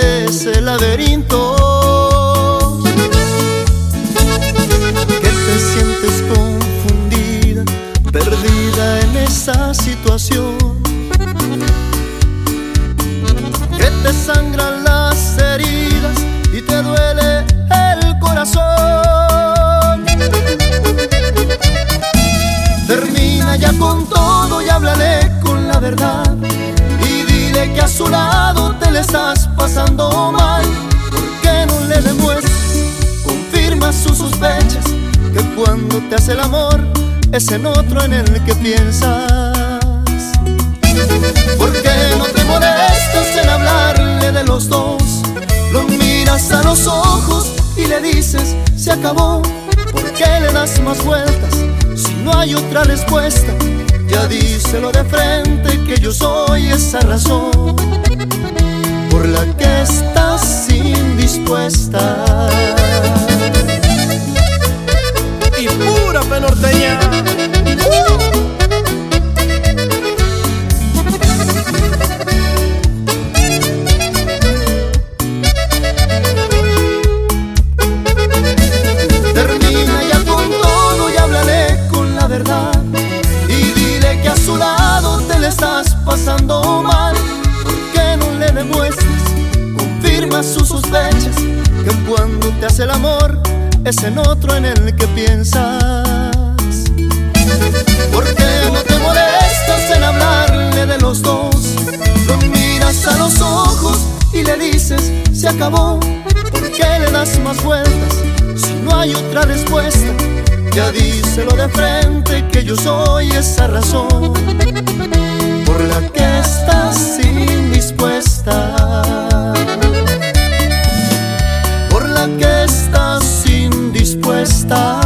ese laberinto. Que te sientes confundida, perdida en esa situación. Que te sangran las heridas y te duele el corazón. Termina ya con todo y háblale con la verdad a su lado te le estás pasando mal. ¿Por qué no le demuestras? Confirma sus sospechas que cuando te hace el amor es en otro en el que piensas. ¿Por qué no te molestas en hablarle de los dos? Lo miras a los ojos y le dices, se acabó. ¿Por qué le das más vueltas si no hay otra respuesta? Ya díselo de frente que yo soy esa razón por la que estás estás pasando mal. ¿Por qué no le demuestras? Confirma sus sospechas que cuando te hace el amor es en otro en el que piensas. ¿Por qué no te molestas en hablarle de los dos? Lo miras a los ojos y le dices, se acabó. ¿Por qué le das más vueltas si no hay otra respuesta? Ya díselo de frente que yo soy esa razón por la que estás indispuesta. Por la que estás indispuesta.